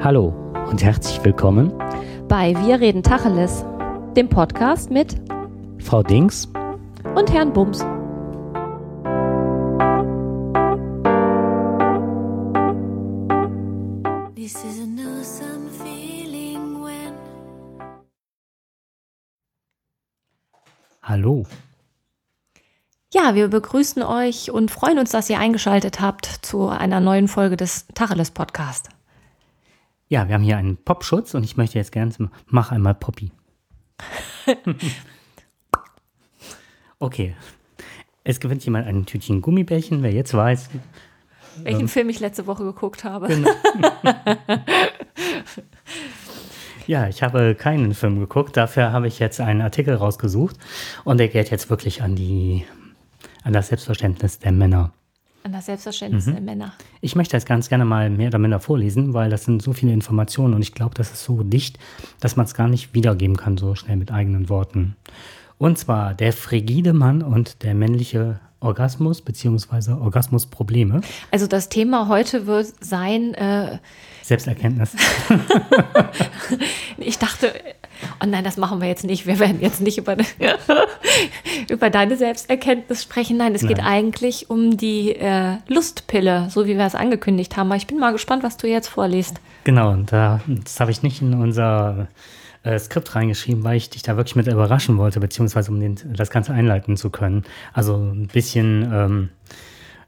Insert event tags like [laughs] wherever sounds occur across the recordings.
Hallo und herzlich willkommen bei Wir reden Tacheles, dem Podcast mit Frau Dings und Herrn Bums. Hallo. Ja, wir begrüßen euch und freuen uns, dass ihr eingeschaltet habt zu einer neuen Folge des Tacheles Podcast. Ja, wir haben hier einen Popschutz und ich möchte jetzt gerne, mach einmal Poppy. [laughs] okay. Es gewinnt jemand ein Tütchen Gummibärchen, wer jetzt weiß. Welchen ähm, Film ich letzte Woche geguckt habe. Genau. [laughs] Ja, ich habe keinen Film geguckt. Dafür habe ich jetzt einen Artikel rausgesucht und der geht jetzt wirklich an die an das Selbstverständnis der Männer. An das Selbstverständnis mhm. der Männer. Ich möchte das ganz gerne mal mehr oder minder vorlesen, weil das sind so viele Informationen und ich glaube, das ist so dicht, dass man es gar nicht wiedergeben kann, so schnell mit eigenen Worten. Und zwar der frigide Mann und der männliche Orgasmus bzw. Orgasmusprobleme. Also das Thema heute wird sein, äh, Selbsterkenntnis. [laughs] ich dachte, oh nein, das machen wir jetzt nicht. Wir werden jetzt nicht über, [laughs] über deine Selbsterkenntnis sprechen. Nein, es nein. geht eigentlich um die äh, Lustpille, so wie wir es angekündigt haben. Aber ich bin mal gespannt, was du jetzt vorliest. Genau, da, das habe ich nicht in unser äh, Skript reingeschrieben, weil ich dich da wirklich mit überraschen wollte, beziehungsweise um den, das Ganze einleiten zu können. Also ein bisschen. Ähm,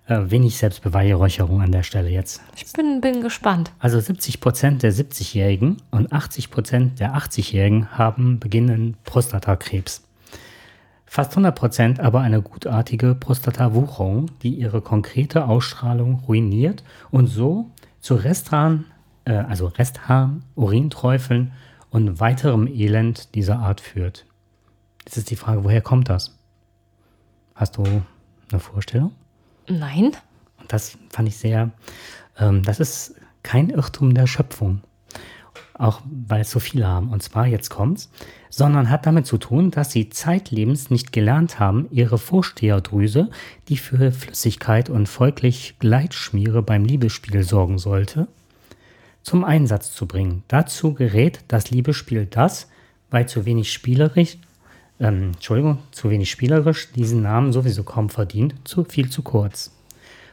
äh, wenig Selbstbeweihräucherung an der Stelle jetzt. Ich bin, bin gespannt. Also 70 Prozent der 70-Jährigen und 80 Prozent der 80-Jährigen haben beginnenden Prostatakrebs. Fast 100 Prozent aber eine gutartige Prostatawucherung, die ihre konkrete Ausstrahlung ruiniert und so zu Resthahn, äh, also Resthahn, Urinträufeln und weiterem Elend dieser Art führt. Jetzt ist die Frage, woher kommt das? Hast du eine Vorstellung? Nein. Und das fand ich sehr, ähm, das ist kein Irrtum der Schöpfung, auch weil es so viele haben. Und zwar, jetzt kommt's, sondern hat damit zu tun, dass sie zeitlebens nicht gelernt haben, ihre Vorsteherdrüse, die für Flüssigkeit und folglich Gleitschmiere beim Liebesspiel sorgen sollte, zum Einsatz zu bringen. Dazu gerät das Liebesspiel das, weil zu wenig spielerisch ähm, Entschuldigung, zu wenig spielerisch, diesen Namen sowieso kaum verdient, zu viel zu kurz.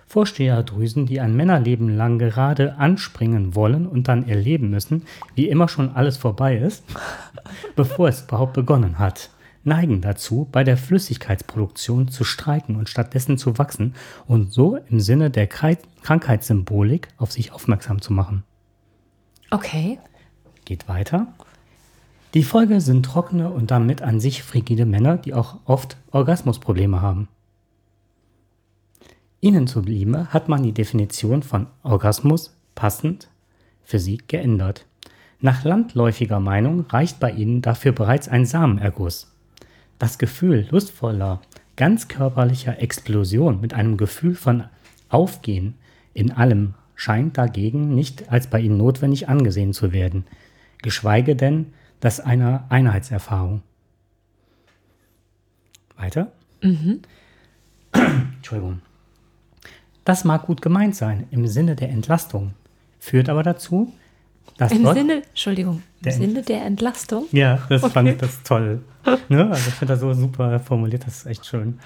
Vorsteherdrüsen, die ein Männerleben lang gerade anspringen wollen und dann erleben müssen, wie immer schon alles vorbei ist, [laughs] bevor es überhaupt begonnen hat, neigen dazu, bei der Flüssigkeitsproduktion zu streiken und stattdessen zu wachsen und so im Sinne der Krankheitssymbolik auf sich aufmerksam zu machen. Okay. Geht weiter. Die Folge sind trockene und damit an sich frigide Männer, die auch oft Orgasmusprobleme haben. Ihnen zuliebe hat man die Definition von Orgasmus passend für sie geändert. Nach landläufiger Meinung reicht bei ihnen dafür bereits ein Samenerguss. Das Gefühl lustvoller, ganzkörperlicher Explosion mit einem Gefühl von Aufgehen in allem scheint dagegen nicht als bei ihnen notwendig angesehen zu werden, geschweige denn das einer Einheitserfahrung. Weiter? Mhm. Entschuldigung. Das mag gut gemeint sein im Sinne der Entlastung, führt aber dazu, dass Im Sinne, Entschuldigung, im Sinne der Entlastung? Ja, das okay. fand ich das toll. ne? Also ich finde das so super formuliert, das ist echt schön.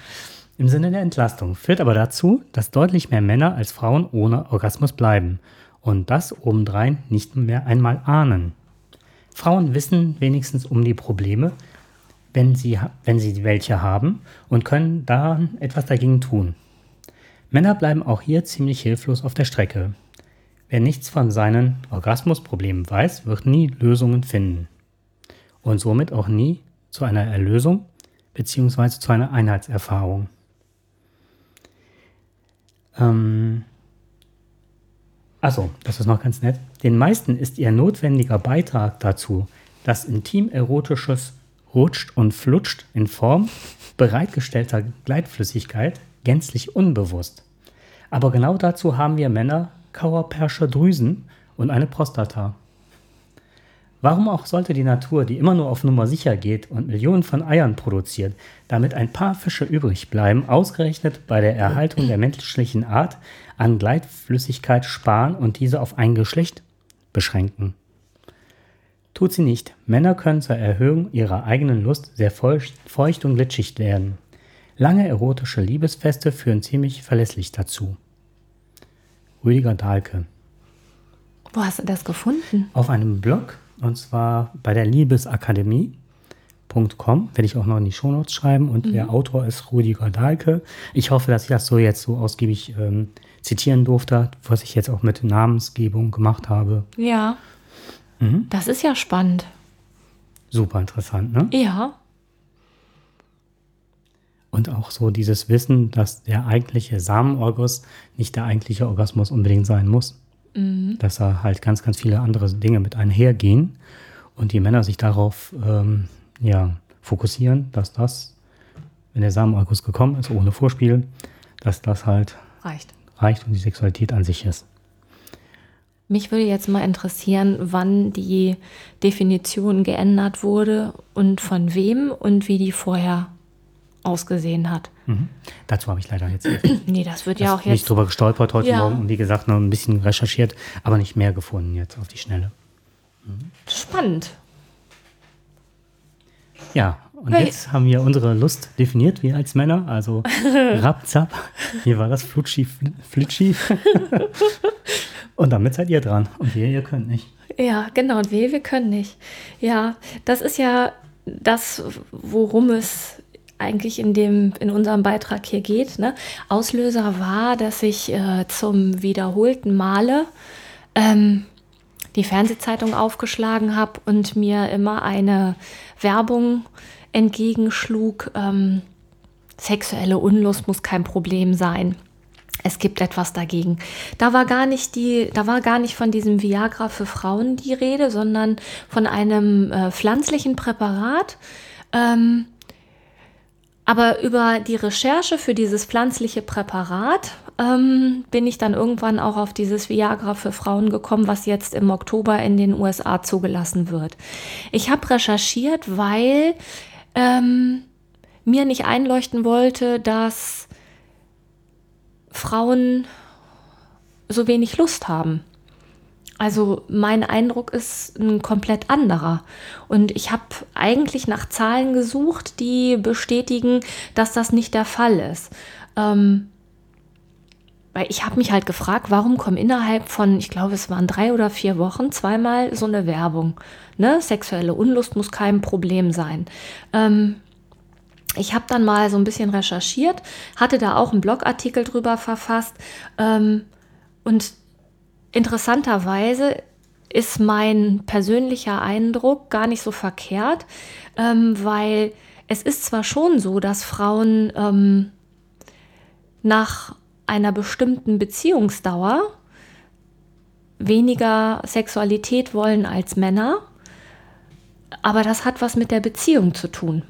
Im Sinne der Entlastung führt aber dazu, dass deutlich mehr Männer als Frauen ohne Orgasmus bleiben und das obendrein nicht mehr einmal ahnen. Frauen wissen wenigstens um die Probleme, wenn sie, wenn sie welche haben und können da etwas dagegen tun. Männer bleiben auch hier ziemlich hilflos auf der Strecke. Wer nichts von seinen Orgasmusproblemen weiß, wird nie Lösungen finden. Und somit auch nie zu einer Erlösung bzw. zu einer Einheitserfahrung. Ähm, Achso, das ist noch ganz nett. Den meisten ist ihr notwendiger Beitrag dazu, dass intim-erotisches rutscht und flutscht in Form bereitgestellter Gleitflüssigkeit gänzlich unbewusst. Aber genau dazu haben wir Männer Kauerpersche Drüsen und eine Prostata. Warum auch sollte die Natur, die immer nur auf Nummer sicher geht und Millionen von Eiern produziert, damit ein paar Fische übrig bleiben, ausgerechnet bei der Erhaltung der menschlichen Art an Gleitflüssigkeit sparen und diese auf ein Geschlecht beschränken. Tut sie nicht. Männer können zur Erhöhung ihrer eigenen Lust sehr feucht und glitschig werden. Lange erotische Liebesfeste führen ziemlich verlässlich dazu. Rüdiger Dahlke. Wo hast du das gefunden? Auf einem Blog, und zwar bei der Liebesakademie.com, werde ich auch noch in die Shownotes schreiben. Und mhm. der Autor ist Rüdiger Dahlke. Ich hoffe, dass ich das so jetzt so ausgiebig ähm, zitieren durfte, was ich jetzt auch mit Namensgebung gemacht habe. Ja. Mhm. Das ist ja spannend. Super interessant, ne? Ja. Und auch so dieses Wissen, dass der eigentliche Samenorgus nicht der eigentliche Orgasmus unbedingt sein muss. Mhm. Dass da halt ganz, ganz viele andere Dinge mit einhergehen und die Männer sich darauf ähm, ja, fokussieren, dass das, wenn der Samenorgus gekommen ist, ohne Vorspiel, dass das halt reicht, reicht und die Sexualität an sich ist. Mich würde jetzt mal interessieren, wann die Definition geändert wurde und von wem und wie die vorher ausgesehen hat. Mhm. Dazu habe ich leider jetzt [clears throat] nee, das wird ja auch jetzt nicht drüber gestolpert heute ja. Morgen und wie gesagt noch ein bisschen recherchiert, aber nicht mehr gefunden jetzt auf die Schnelle. Mhm. Spannend. Ja, und hey. jetzt haben wir unsere Lust definiert, wir als Männer, also [laughs] Rapzap. Hier war das Flutschi, Flitschi. [laughs] und damit seid ihr dran. Und wir, ihr könnt nicht. Ja, genau. Und wir, wir können nicht. Ja, das ist ja das, worum es eigentlich in, dem, in unserem Beitrag hier geht. Ne? Auslöser war, dass ich äh, zum wiederholten Male ähm, die Fernsehzeitung aufgeschlagen habe und mir immer eine Werbung entgegenschlug, ähm, sexuelle Unlust muss kein Problem sein. Es gibt etwas dagegen. Da war gar nicht die, da war gar nicht von diesem Viagra für Frauen die Rede, sondern von einem äh, pflanzlichen Präparat, ähm, aber über die Recherche für dieses pflanzliche Präparat ähm, bin ich dann irgendwann auch auf dieses Viagra für Frauen gekommen, was jetzt im Oktober in den USA zugelassen wird. Ich habe recherchiert, weil ähm, mir nicht einleuchten wollte, dass Frauen so wenig Lust haben. Also mein Eindruck ist ein komplett anderer. Und ich habe eigentlich nach Zahlen gesucht, die bestätigen, dass das nicht der Fall ist. Ähm, weil ich habe mich halt gefragt, warum kommen innerhalb von, ich glaube, es waren drei oder vier Wochen zweimal so eine Werbung. Ne? Sexuelle Unlust muss kein Problem sein. Ähm, ich habe dann mal so ein bisschen recherchiert, hatte da auch einen Blogartikel drüber verfasst ähm, und interessanterweise ist mein persönlicher Eindruck gar nicht so verkehrt, ähm, weil es ist zwar schon so, dass Frauen ähm, nach einer bestimmten Beziehungsdauer weniger Sexualität wollen als Männer, aber das hat was mit der Beziehung zu tun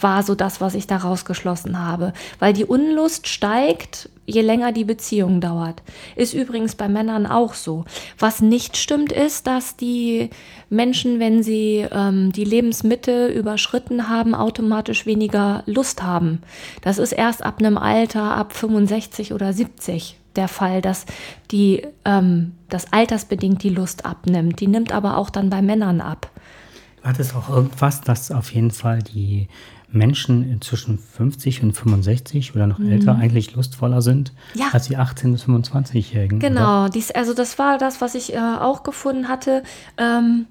war so das, was ich daraus geschlossen habe. Weil die Unlust steigt, je länger die Beziehung dauert. Ist übrigens bei Männern auch so. Was nicht stimmt, ist, dass die Menschen, wenn sie ähm, die Lebensmitte überschritten haben, automatisch weniger Lust haben. Das ist erst ab einem Alter, ab 65 oder 70 der Fall, dass die, ähm, das altersbedingt die Lust abnimmt. Die nimmt aber auch dann bei Männern ab. Du hattest auch irgendwas, dass auf jeden Fall die Menschen zwischen 50 und 65 oder noch mhm. älter eigentlich lustvoller sind ja. als die 18- bis 25-Jährigen. Genau, dies, also das war das, was ich äh, auch gefunden hatte. Ähm,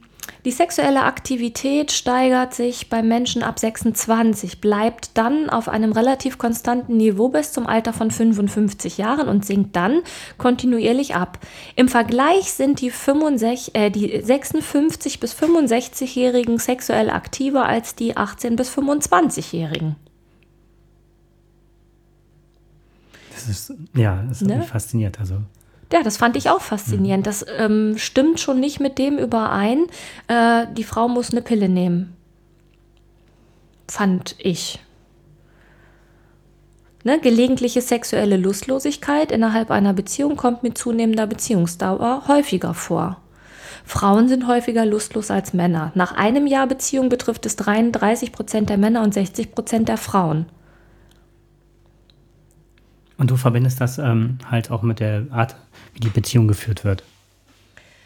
die sexuelle Aktivität steigert sich bei Menschen ab 26, bleibt dann auf einem relativ konstanten Niveau bis zum Alter von 55 Jahren und sinkt dann kontinuierlich ab. Im Vergleich sind die, 65, äh, die 56 bis 65-Jährigen sexuell aktiver als die 18 bis 25-Jährigen. Das ist, ja, das ist ne? fasziniert. Also ja, das fand ich auch faszinierend. Das ähm, stimmt schon nicht mit dem überein, äh, die Frau muss eine Pille nehmen. Fand ich. Ne? Gelegentliche sexuelle Lustlosigkeit innerhalb einer Beziehung kommt mit zunehmender Beziehungsdauer häufiger vor. Frauen sind häufiger lustlos als Männer. Nach einem Jahr Beziehung betrifft es 33 Prozent der Männer und 60 Prozent der Frauen. Und du verbindest das ähm, halt auch mit der Art, wie die Beziehung geführt wird.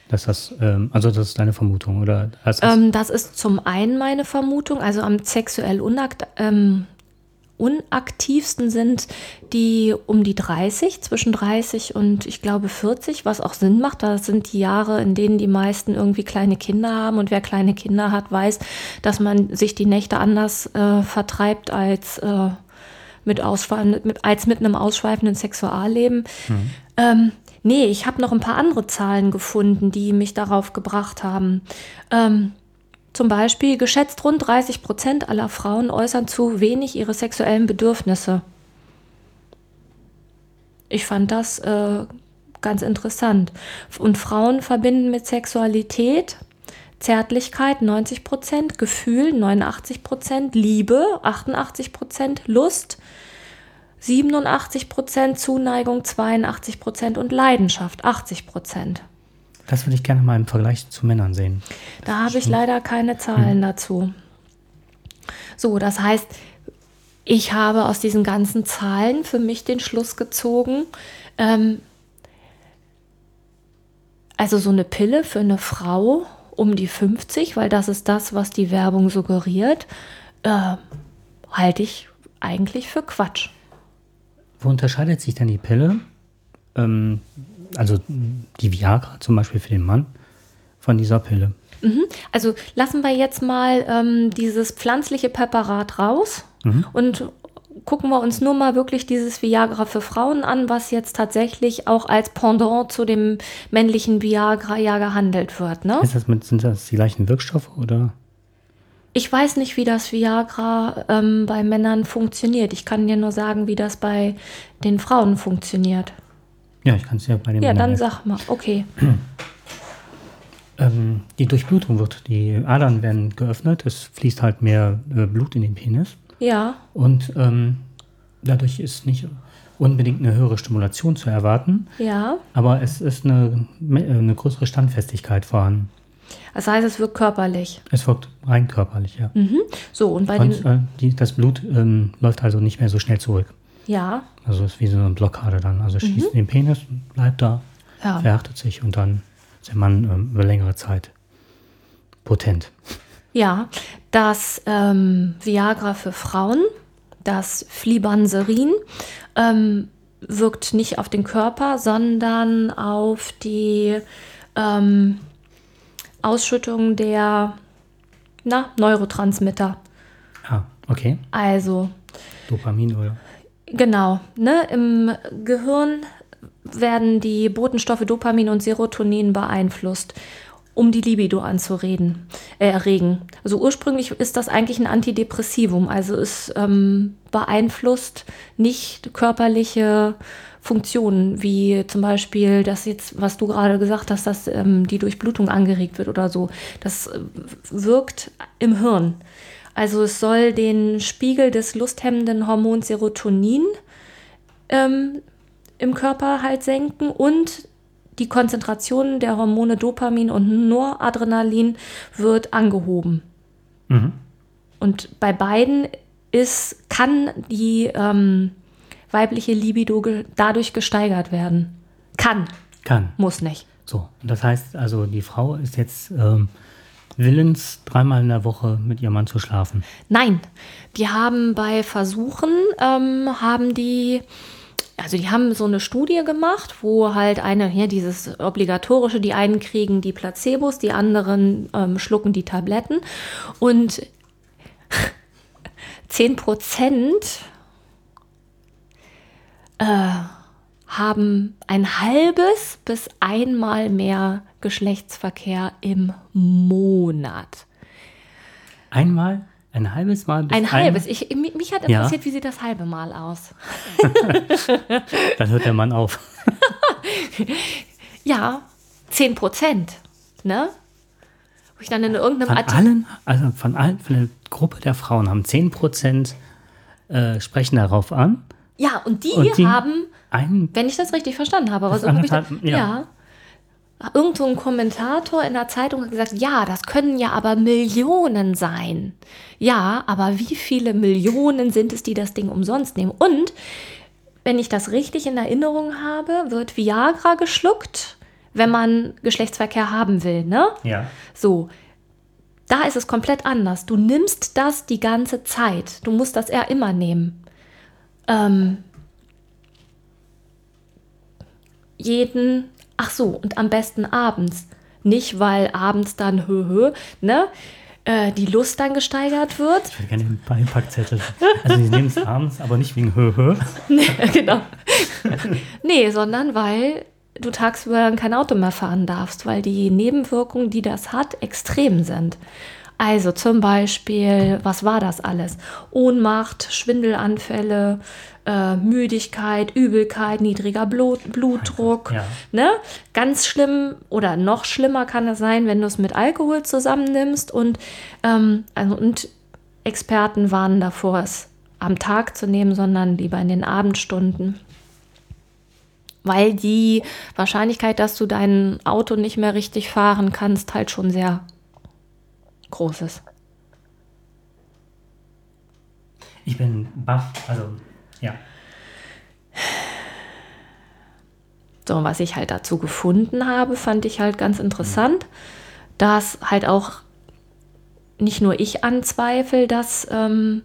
dass das, ähm, also das ist deine Vermutung, oder? Das, ähm, das ist zum einen meine Vermutung, also am sexuell unakt, ähm, unaktivsten sind die um die 30, zwischen 30 und ich glaube 40, was auch Sinn macht. Das sind die Jahre, in denen die meisten irgendwie kleine Kinder haben. Und wer kleine Kinder hat, weiß, dass man sich die Nächte anders äh, vertreibt als, äh, mit mit, als mit einem ausschweifenden Sexualleben. Mhm. Ähm, nee, ich habe noch ein paar andere Zahlen gefunden, die mich darauf gebracht haben. Ähm, zum Beispiel geschätzt rund 30 Prozent aller Frauen äußern zu wenig ihre sexuellen Bedürfnisse. Ich fand das äh, ganz interessant. Und Frauen verbinden mit Sexualität Zärtlichkeit 90 Prozent, Gefühl 89 Prozent, Liebe 88 Prozent, Lust 87 Prozent, Zuneigung 82 Prozent und Leidenschaft 80 Prozent. Das würde ich gerne mal im Vergleich zu Männern sehen. Da habe ich leider keine Zahlen hm. dazu. So, das heißt, ich habe aus diesen ganzen Zahlen für mich den Schluss gezogen, ähm, also so eine Pille für eine Frau um die 50, weil das ist das, was die Werbung suggeriert, äh, halte ich eigentlich für Quatsch. Wo unterscheidet sich denn die Pille? Ähm, also die Viagra zum Beispiel für den Mann von dieser Pille. Mhm. Also lassen wir jetzt mal ähm, dieses pflanzliche Präparat raus mhm. und gucken wir uns nur mal wirklich dieses Viagra für Frauen an, was jetzt tatsächlich auch als Pendant zu dem männlichen Viagra ja gehandelt wird. Ne? Das mit, sind das die gleichen Wirkstoffe oder? Ich weiß nicht, wie das Viagra ähm, bei Männern funktioniert. Ich kann dir nur sagen, wie das bei den Frauen funktioniert. Ja, ich kann es ja bei dem. Ja, dann helfen. sag mal, okay. [clears throat] ähm, die Durchblutung wird, die Adern werden geöffnet, es fließt halt mehr äh, Blut in den Penis. Ja. Und ähm, dadurch ist nicht unbedingt eine höhere Stimulation zu erwarten. Ja. Aber es ist eine, eine größere Standfestigkeit vorhanden. Das heißt, es wirkt körperlich. Es wirkt rein körperlich, ja. Mhm. So, und bei und, den. Äh, die, das Blut ähm, läuft also nicht mehr so schnell zurück. Ja. Also es ist wie so eine Blockade dann. Also schießt mhm. den Penis, bleibt da, ja. verhärtet sich und dann ist der Mann ähm, über längere Zeit potent. Ja, das ähm, Viagra für Frauen, das Flibanserin, ähm, wirkt nicht auf den Körper, sondern auf die ähm, Ausschüttung der na, Neurotransmitter. Ah, okay. Also. Dopamin oder? Genau, ne? Im Gehirn werden die Botenstoffe Dopamin und Serotonin beeinflusst, um die Libido anzureden, äh, erregen. Also ursprünglich ist das eigentlich ein Antidepressivum, also es ähm, beeinflusst nicht körperliche Funktionen, wie zum Beispiel das jetzt, was du gerade gesagt hast, dass ähm, die Durchblutung angeregt wird oder so. Das äh, wirkt im Hirn. Also es soll den Spiegel des lusthemmenden Hormons Serotonin ähm, im Körper halt senken und die Konzentration der Hormone Dopamin und Noradrenalin wird angehoben. Mhm. Und bei beiden ist, kann die ähm, weibliche Libido ge dadurch gesteigert werden. Kann. Kann. Muss nicht. So, das heißt also, die Frau ist jetzt ähm, willens, dreimal in der Woche mit ihrem Mann zu schlafen? Nein, die haben bei Versuchen, ähm, haben die, also die haben so eine Studie gemacht, wo halt eine, hier dieses obligatorische, die einen kriegen die Placebos, die anderen ähm, schlucken die Tabletten und [laughs] 10 Prozent äh, haben ein halbes bis einmal mehr Geschlechtsverkehr im Monat. Einmal? Ein halbes Mal? Bis ein halbes. Ich, mich hat interessiert, ja. wie sieht das halbe Mal aus? [laughs] Dann hört der Mann auf. [laughs] ja, 10 Prozent. Ne? Wo ich dann in irgendeinem von. Allen, also von allen, von der Gruppe der Frauen haben 10 Prozent äh, sprechen darauf an. Ja, und die, und die haben, wenn ich das richtig verstanden habe, aber so habe ich das, ja. ja irgendwo ein Kommentator in der Zeitung hat gesagt, ja, das können ja aber Millionen sein. Ja, aber wie viele Millionen sind es, die das Ding umsonst nehmen? Und wenn ich das richtig in Erinnerung habe, wird Viagra geschluckt, wenn man Geschlechtsverkehr haben will, ne? Ja. So. Da ist es komplett anders. Du nimmst das die ganze Zeit. Du musst das eher immer nehmen. Ähm, jeden, ach so, und am besten abends. Nicht, weil abends dann hö, hö, ne? äh, die Lust dann gesteigert wird. Ich würde gerne den Beipackzettel. Also die nehmen es abends, aber nicht wegen hö, hö. [laughs] nee, genau. nee, sondern weil du tagsüber kein Auto mehr fahren darfst, weil die Nebenwirkungen, die das hat, extrem sind. Also zum Beispiel, was war das alles? Ohnmacht, Schwindelanfälle, äh, Müdigkeit, Übelkeit, niedriger Blut, Blutdruck. Ja. Ne? Ganz schlimm oder noch schlimmer kann es sein, wenn du es mit Alkohol zusammennimmst. Und, ähm, also, und Experten warnen davor, es am Tag zu nehmen, sondern lieber in den Abendstunden weil die Wahrscheinlichkeit, dass du dein Auto nicht mehr richtig fahren kannst, halt schon sehr groß ist. Ich bin baff, also ja. So, was ich halt dazu gefunden habe, fand ich halt ganz interessant, dass halt auch nicht nur ich anzweifle, dass ähm,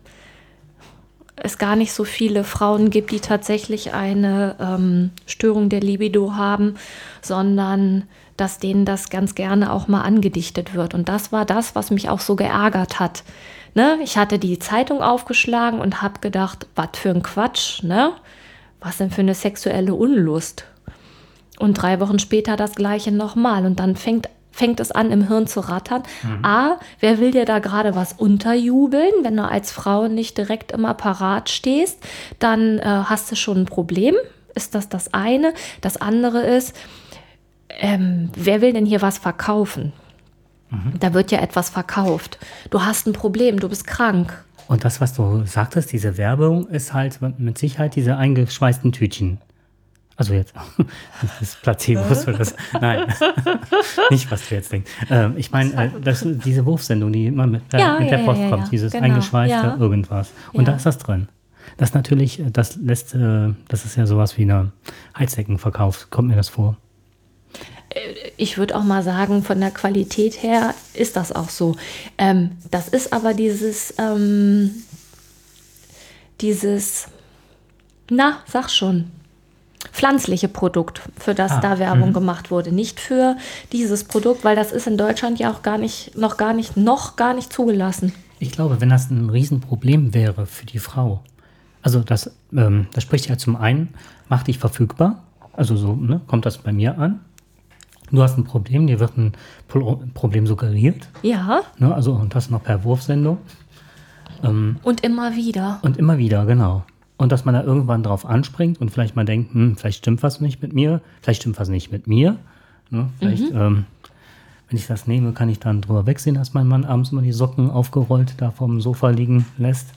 es gar nicht so viele Frauen gibt, die tatsächlich eine ähm, Störung der Libido haben, sondern dass denen das ganz gerne auch mal angedichtet wird. Und das war das, was mich auch so geärgert hat. Ne? Ich hatte die Zeitung aufgeschlagen und habe gedacht, was für ein Quatsch, ne? Was denn für eine sexuelle Unlust? Und drei Wochen später das gleiche nochmal. Und dann fängt fängt es an, im Hirn zu rattern. Mhm. A, wer will dir da gerade was unterjubeln? Wenn du als Frau nicht direkt im Apparat stehst, dann äh, hast du schon ein Problem. Ist das das eine? Das andere ist, ähm, wer will denn hier was verkaufen? Mhm. Da wird ja etwas verkauft. Du hast ein Problem, du bist krank. Und das, was du sagtest, diese Werbung, ist halt mit Sicherheit diese eingeschweißten Tütchen. Also jetzt, [laughs] das Placebos für das. Nein, [laughs] nicht, was du jetzt denkst. Ähm, ich meine, äh, diese Wurfsendung, die immer mit, äh, ja, mit ja, der Post ja, kommt, dieses genau. eingeschweißte irgendwas. Und da ist das drin. Das natürlich, äh, das lässt, äh, das ist ja sowas wie eine Heizdeckenverkauf, kommt mir das vor. Äh, ich würde auch mal sagen, von der Qualität her ist das auch so. Ähm, das ist aber dieses, ähm, dieses, na, sag schon, pflanzliche Produkt, für das ah, da Werbung mh. gemacht wurde. Nicht für dieses Produkt, weil das ist in Deutschland ja auch gar nicht, noch gar nicht, noch gar nicht zugelassen. Ich glaube, wenn das ein Riesenproblem wäre für die Frau, also das, ähm, das spricht ja zum einen, mach dich verfügbar, also so ne, kommt das bei mir an. Du hast ein Problem, dir wird ein Problem suggeriert. Ja. Ne, also und das noch per Wurfsendung. Ähm, und immer wieder. Und immer wieder, genau. Und dass man da irgendwann drauf anspringt und vielleicht mal denkt, hm, vielleicht stimmt was nicht mit mir, vielleicht stimmt was nicht mit mir. Ne? Vielleicht, mhm. ähm, wenn ich das nehme, kann ich dann drüber wegsehen, dass mein Mann abends immer die Socken aufgerollt da vom Sofa liegen lässt.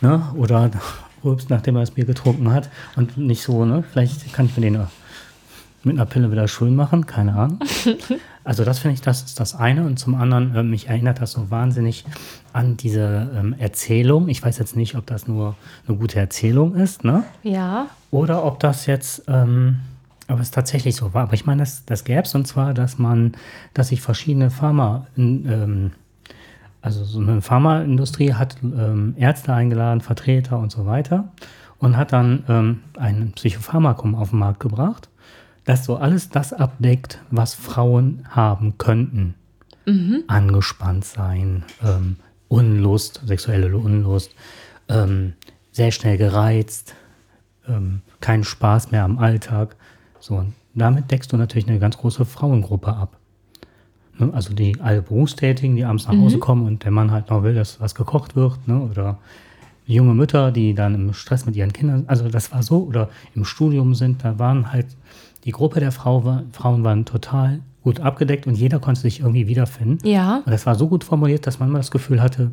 Ne? Oder [laughs] rülpst, nachdem er das Bier getrunken hat. Und nicht so, ne? Vielleicht kann ich mir den mit einer Pille wieder schön machen, keine Ahnung. [laughs] Also das finde ich, das ist das eine. Und zum anderen, äh, mich erinnert das so wahnsinnig an diese ähm, Erzählung. Ich weiß jetzt nicht, ob das nur eine gute Erzählung ist, ne? Ja. Oder ob das jetzt, ähm, ob es tatsächlich so war. Aber ich meine, das, das gäbe es und zwar, dass man, dass sich verschiedene Pharma, ähm, also so eine Pharmaindustrie hat ähm, Ärzte eingeladen, Vertreter und so weiter und hat dann ähm, ein Psychopharmakum auf den Markt gebracht das so alles das abdeckt, was Frauen haben könnten. Mhm. Angespannt sein, ähm, Unlust, sexuelle Unlust, ähm, sehr schnell gereizt, ähm, keinen Spaß mehr am Alltag. So, und damit deckst du natürlich eine ganz große Frauengruppe ab. Ne? Also die alle Berufstätigen, die abends nach Hause mhm. kommen und der Mann halt noch will, dass was gekocht wird, ne? oder junge Mütter, die dann im Stress mit ihren Kindern, also das war so, oder im Studium sind, da waren halt die Gruppe der Frau war, Frauen waren total gut abgedeckt und jeder konnte sich irgendwie wiederfinden. Ja. Und das war so gut formuliert, dass man immer das Gefühl hatte,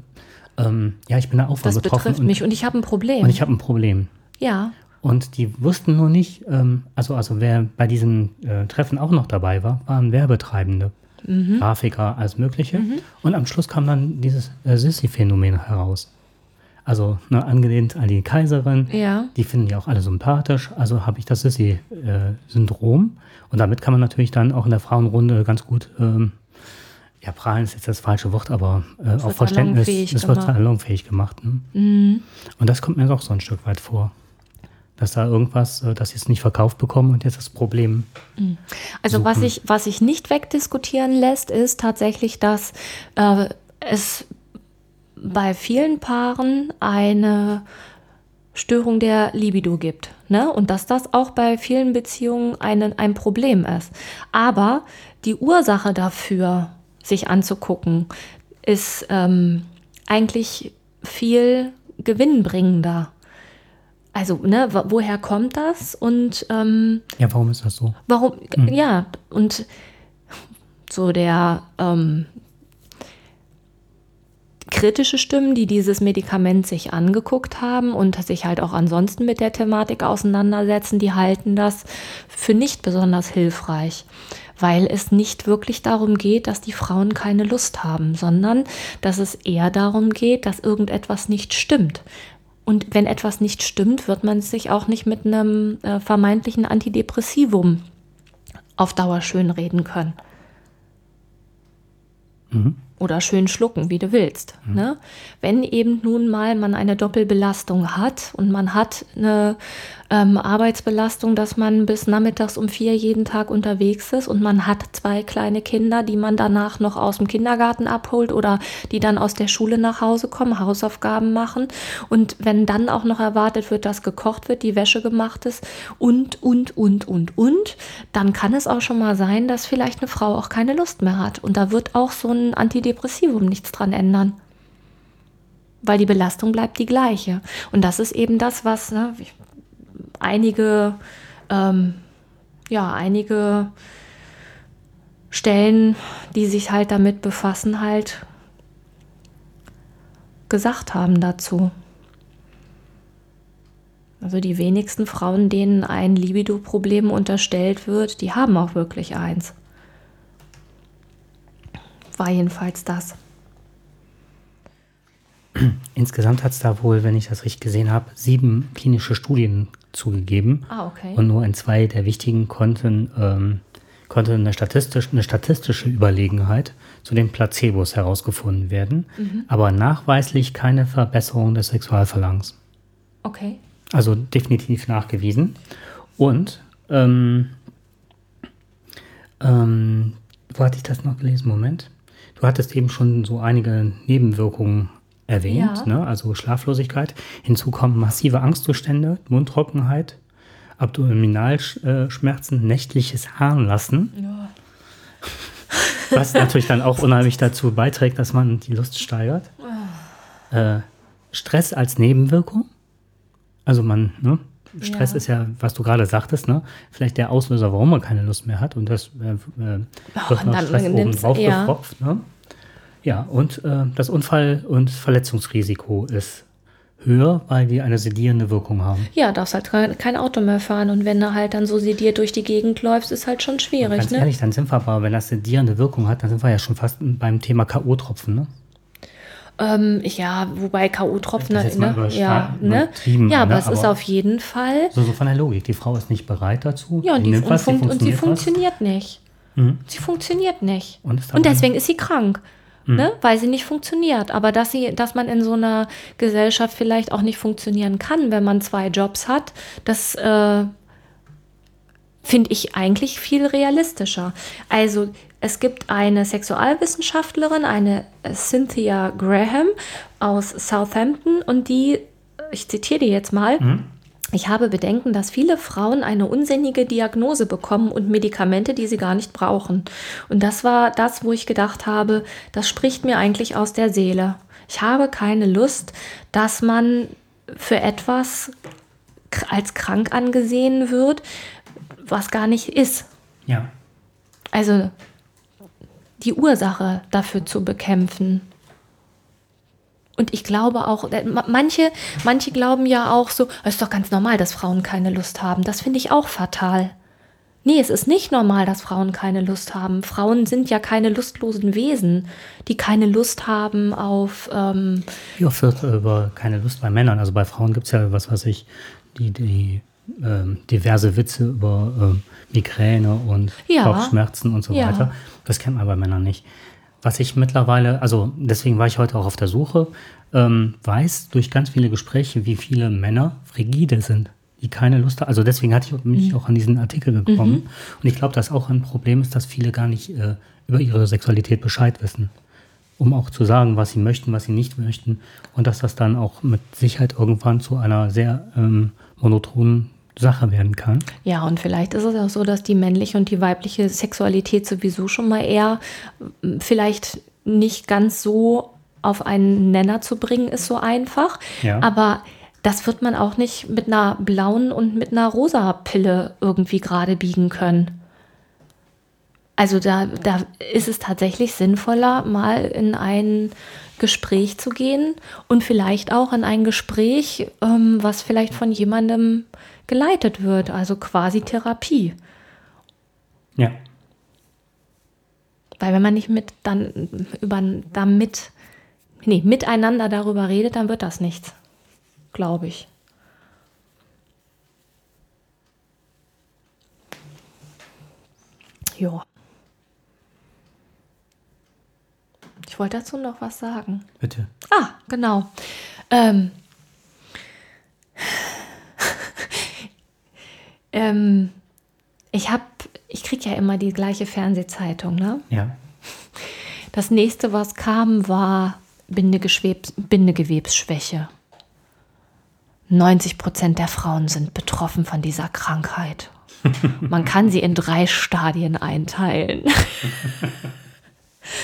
ähm, ja, ich bin da auch von das betroffen. Das betrifft und, mich und ich habe ein Problem. Und ich habe ein Problem. Ja. Und die wussten nur nicht, ähm, also, also wer bei diesem äh, Treffen auch noch dabei war, waren Werbetreibende. Mhm. Grafiker, alles Mögliche. Mhm. Und am Schluss kam dann dieses äh, Sissy-Phänomen heraus. Also ne, angelehnt an die Kaiserin. Ja. Die finden die auch alle sympathisch. Also habe ich das Sissy-Syndrom. Und damit kann man natürlich dann auch in der Frauenrunde ganz gut, ähm, ja, prahlen ist jetzt das falsche Wort, aber äh, auch wird Verständnis, es wird salonfähig gemacht. Ne? Und das kommt mir auch so ein Stück weit vor. Dass da irgendwas, äh, dass sie es nicht verkauft bekommen und jetzt das Problem. Also was suchen. sich was sich nicht wegdiskutieren lässt, ist tatsächlich, dass äh, es bei vielen Paaren eine Störung der Libido gibt. Ne? Und dass das auch bei vielen Beziehungen ein, ein Problem ist. Aber die Ursache dafür, sich anzugucken, ist ähm, eigentlich viel gewinnbringender. Also, ne, wo- woher kommt das? Und ähm, Ja, warum ist das so? Warum? Ja, und so der ähm, kritische Stimmen, die dieses Medikament sich angeguckt haben und sich halt auch ansonsten mit der Thematik auseinandersetzen, die halten das für nicht besonders hilfreich, weil es nicht wirklich darum geht, dass die Frauen keine Lust haben, sondern dass es eher darum geht, dass irgendetwas nicht stimmt. Und wenn etwas nicht stimmt, wird man sich auch nicht mit einem äh, vermeintlichen Antidepressivum auf Dauer schönreden können. Oder schön schlucken, wie du willst. Ne? Wenn eben nun mal man eine Doppelbelastung hat und man hat eine ähm, Arbeitsbelastung, dass man bis nachmittags um vier jeden Tag unterwegs ist und man hat zwei kleine Kinder, die man danach noch aus dem Kindergarten abholt oder die dann aus der Schule nach Hause kommen, Hausaufgaben machen. Und wenn dann auch noch erwartet wird, dass gekocht wird, die Wäsche gemacht ist und, und, und, und, und, dann kann es auch schon mal sein, dass vielleicht eine Frau auch keine Lust mehr hat. Und da wird auch so ein Antidepressivum nichts dran ändern. Weil die Belastung bleibt die gleiche. Und das ist eben das, was ne, einige, ähm, ja, einige Stellen, die sich halt damit befassen, halt gesagt haben dazu. Also die wenigsten Frauen, denen ein Libido-Problem unterstellt wird, die haben auch wirklich eins. War jedenfalls das. Insgesamt hat es da wohl, wenn ich das richtig gesehen habe, sieben klinische Studien zugegeben. Ah, okay. Und nur in zwei der wichtigen konnten, ähm, konnte eine, statistisch, eine statistische Überlegenheit zu den Placebos herausgefunden werden, Mhm. aber nachweislich keine Verbesserung des Sexualverlangens. Okay. Also definitiv nachgewiesen. Und ähm, ähm, wo hatte ich das noch gelesen? Moment. Du hattest eben schon so einige Nebenwirkungen erwähnt, Ja. ne? also Schlaflosigkeit. Hinzu kommen massive Angstzustände, Mundtrockenheit, Abdominalschmerzen, nächtliches Harnlassen, Ja. was natürlich dann auch unheimlich dazu beiträgt, dass man die Lust steigert. Äh, Stress als Nebenwirkung. Also man, ne? Stress Ja. ist ja, was du gerade sagtest, ne? Vielleicht der Auslöser, warum man keine Lust mehr hat und das äh, äh, wird noch Stress oben drauf ja. gepfropft, ne? Ja, und äh, das Unfall- und Verletzungsrisiko ist höher, weil die eine sedierende Wirkung haben. Ja, darfst halt kein, Auto mehr fahren. Und wenn du halt dann so sediert durch die Gegend läufst, ist halt schon schwierig, Ganz ne? ehrlich, dann sind wir aber, wenn das sedierende Wirkung hat, dann sind wir ja schon fast beim Thema K.O.-Tropfen, ne? Ähm, ja, wobei K.O.-Tropfen, ne? Ja, ne? ja, aber ne? es ist Aber- auf jeden Fall. So, so von der Logik. Die Frau ist nicht bereit dazu. Ja, und, die, und, was, fun und sie was. funktioniert nicht. Mhm. Sie funktioniert nicht. Und Und deswegen ist sie krank. Ne? Weil sie nicht funktioniert. Aber dass, sie, dass man in so einer Gesellschaft vielleicht auch nicht funktionieren kann, wenn man zwei Jobs hat, das äh, finde ich eigentlich viel realistischer. Also es gibt eine Sexualwissenschaftlerin, eine Cynthia Graham aus Southampton und die, ich zitiere die jetzt mal, ich habe Bedenken, dass viele Frauen eine unsinnige Diagnose bekommen und Medikamente, die sie gar nicht brauchen. Und das war das, wo ich gedacht habe, das spricht mir eigentlich aus der Seele. Ich habe keine Lust, dass man für etwas als krank angesehen wird, was gar nicht ist. Ja. Also die Ursache dafür zu bekämpfen. Und ich glaube auch, äh, ma- manche, manche glauben ja auch so, es ist doch ganz normal, dass Frauen keine Lust haben. Das finde ich auch fatal. Nee, es ist nicht normal, dass Frauen keine Lust haben. Frauen sind ja keine lustlosen Wesen, die keine Lust haben auf. Ähm Wie oft wird über keine Lust bei Männern? Also bei Frauen gibt es ja, was weiß ich, die, die ähm, diverse Witze über ähm, Migräne und Ja. Kopfschmerzen und so Ja. weiter. Das kennt man bei Männern nicht. Was ich mittlerweile, also deswegen war ich heute auch auf der Suche, ähm, weiß durch ganz viele Gespräche, wie viele Männer frigide sind, die keine Lust haben. Also deswegen hatte ich mich Mhm. auch an diesen Artikel gekommen. Und ich glaube, dass auch ein Problem ist, dass viele gar nicht äh, über ihre Sexualität Bescheid wissen. Um auch zu sagen, was sie möchten, was sie nicht möchten. Und dass das dann auch mit Sicherheit irgendwann zu einer sehr ähm, monotonen Sache werden kann. Ja, und vielleicht ist es auch so, dass die männliche und die weibliche Sexualität sowieso schon mal eher vielleicht nicht ganz so auf einen Nenner zu bringen ist so einfach. Ja. Aber das wird man auch nicht mit einer blauen und mit einer rosa Pille irgendwie gerade biegen können. Also da, da ist es tatsächlich sinnvoller, mal in ein Gespräch zu gehen und vielleicht auch in ein Gespräch, ähm, was vielleicht von jemandem geleitet wird, also quasi Therapie. Ja. Weil wenn man nicht mit dann über damit, nee, miteinander darüber redet, dann wird das nichts. Glaube ich. Ja. Ich wollte dazu noch was sagen. Bitte. Ah, genau. Ähm, [laughs] ähm, ich habe, ich kriege ja immer die gleiche Fernsehzeitung, ne? Ja. Das nächste, was kam, war Bindegewebs Bindegewebsschwäche. 90 Prozent der Frauen sind betroffen von dieser Krankheit. [laughs] Man kann sie in drei Stadien einteilen. [laughs]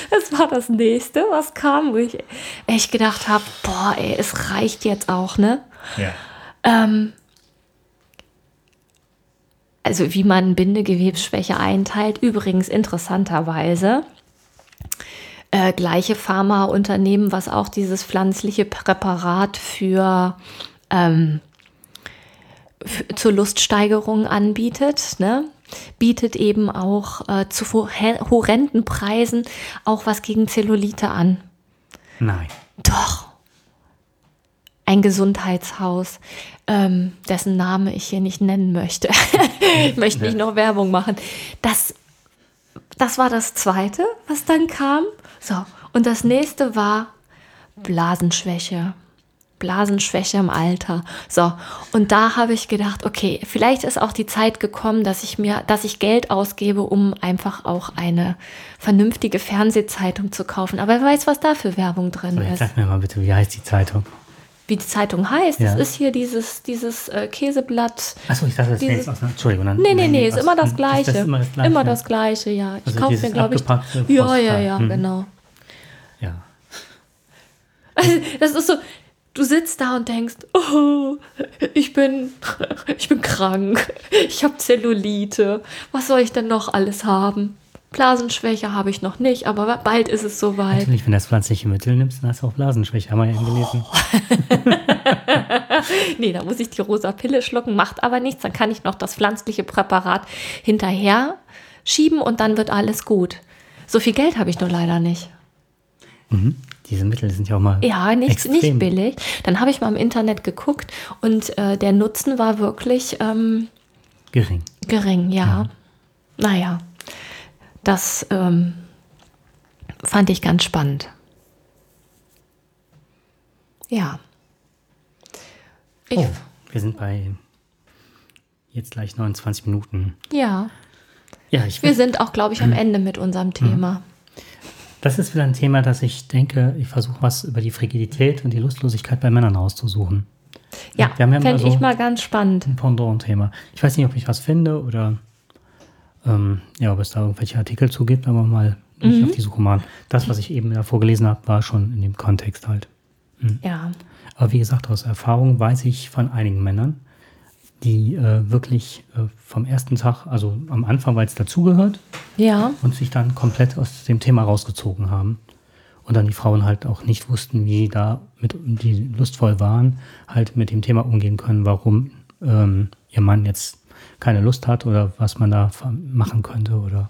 Das war das nächste, was kam, wo ich echt gedacht habe, boah, ey, es reicht jetzt auch, ne? Ja. Ähm, also wie man Bindegewebsschwäche einteilt, übrigens interessanterweise. Äh, gleiche Pharmaunternehmen, was auch dieses pflanzliche Präparat für, ähm, für zur Luststeigerung anbietet, ne? Bietet eben auch äh, zu horre- horrenden Preisen auch was gegen Zellulite an. Nein. Doch. Ein Gesundheitshaus, ähm, dessen Name ich hier nicht nennen möchte. [laughs] ich möchte nicht noch Werbung machen. Das, das war das zweite, was dann kam. So, und das nächste war Blasenschwäche. Blasenschwäche im Alter. So, und da habe ich gedacht, okay, vielleicht ist auch die Zeit gekommen, dass ich mir, dass ich Geld ausgebe, um einfach auch eine vernünftige Fernsehzeitung zu kaufen. Aber wer weiß, was da für Werbung drin So, jetzt ist. sag mir mal bitte, wie heißt die Zeitung? Wie die Zeitung heißt, Ja. es ist hier dieses, dieses äh, Käseblatt. Achso, ich dachte, das Dieses- aus einer. Entschuldigung. Dann, Nee, nee, nee, ist immer das ist Gleiche. Das immer das Gleiche. Immer das Gleiche, ja. Ich Also kaufe mir, glaube ich. Ja, ja, ja, Mhm. genau. Ja. [laughs] Das ist so, du sitzt da und denkst, oh, ich bin, ich bin krank, ich habe Zellulite, was soll ich denn noch alles haben? Blasenschwäche habe ich noch nicht, aber bald ist es soweit. Natürlich, wenn du das pflanzliche Mittel nimmst, dann hast du auch Blasenschwäche. Haben wir ja gelesen. [laughs] Nee, da muss ich die rosa Pille schlucken, macht aber nichts. Dann kann ich noch das pflanzliche Präparat hinterher schieben und dann wird alles gut. So viel Geld habe ich nur leider nicht. Mhm. Diese Mittel sind ja auch mal. Ja, nicht, extrem. nicht billig. Dann habe ich mal im Internet geguckt und äh, der Nutzen war wirklich ähm, Gering. gering, ja. Naja, das ähm, fand ich ganz spannend. Ja. Ich, Oh, wir sind bei jetzt gleich 29 Minuten. Ja, Ja, ich wir sind auch, glaube ich, am Ende mit unserem Thema. Das ist wieder ein Thema, dass ich denke, ich versuche was über die Frigidität und die Lustlosigkeit bei Männern rauszusuchen. Ja, ja fände mal so- ich mal ganz spannend. ein Pendant-Thema. Ich weiß nicht, ob ich was finde oder ähm, ja, ob es da irgendwelche Artikel zu gibt, aber mal nicht Mhm. auf die Suche machen. Das, was ich eben davor gelesen habe, war schon in dem Kontext halt. Ja, Aber wie gesagt, aus Erfahrung weiß ich von einigen Männern, die äh, wirklich äh, vom ersten Tag, also am Anfang, weil es dazugehört, ja, und sich dann komplett aus dem Thema rausgezogen haben. Und dann die Frauen halt auch nicht wussten, wie da mit, die lustvoll waren, halt mit dem Thema umgehen können, warum ähm, ihr Mann jetzt keine Lust hat oder was man da machen könnte oder,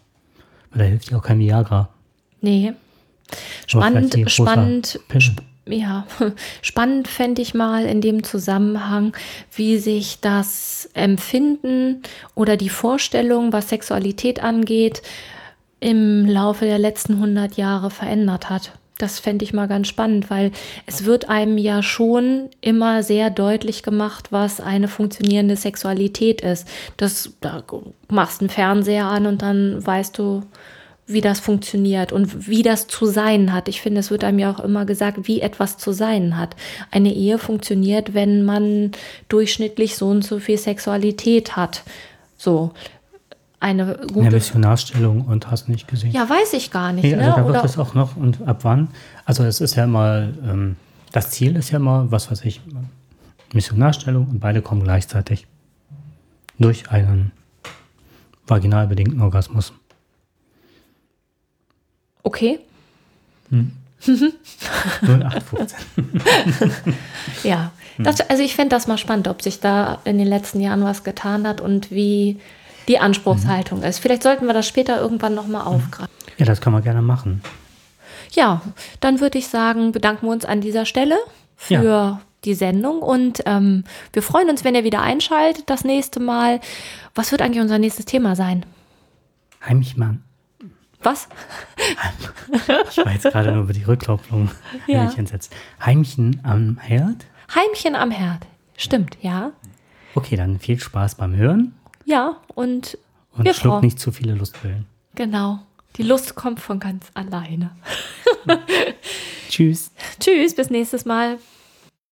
oder hilft ja auch kein Viagra. Nee. Spannend, spannend, sp ja, [laughs] spannend fände ich mal in dem Zusammenhang, wie sich das Empfinden oder die Vorstellung, was Sexualität angeht, im Laufe der letzten 100 Jahre verändert hat. Das fände ich mal ganz spannend, weil es wird einem ja schon immer sehr deutlich gemacht, was eine funktionierende Sexualität ist. Das, da machst einen Fernseher an und dann weißt du, wie das funktioniert und wie das zu sein hat. Ich finde, es wird einem ja auch immer gesagt, wie etwas zu sein hat. Eine Ehe funktioniert, wenn man durchschnittlich so und so viel Sexualität hat. So eine gute. Eine Missionarstellung und hast nicht gesehen. Ja, weiß ich gar nicht. Nee, also ne? da wird es auch noch und ab wann? Also es ist ja immer, ähm, das Ziel ist ja immer, was weiß ich, Missionarstellung und beide kommen gleichzeitig durch einen vaginal bedingten Orgasmus. Okay. Hm. [laughs] 0815. [laughs] ja, das, also ich fände das mal spannend, ob sich da in den letzten Jahren was getan hat und wie die Anspruchshaltung mhm. ist. Vielleicht sollten wir das später irgendwann nochmal mhm. aufgreifen. Ja, das kann man gerne machen. Ja, dann würde ich sagen, bedanken wir uns an dieser Stelle für ja. die Sendung und ähm, wir freuen uns, wenn ihr wieder einschaltet das nächste Mal. Was wird eigentlich unser nächstes Thema sein? Heimchmann. Was? [laughs] Ich war jetzt gerade nur über die Rückkopplung [laughs] ja. entsetzt. Heimchen am Herd? Heimchen am Herd. Stimmt, ja. Okay, dann viel Spaß beim Hören. Ja, und. Und wir schluck nicht zu viele Lustpillen. Genau. Die Lust kommt von ganz alleine. [laughs] Tschüss. Tschüss, bis nächstes Mal.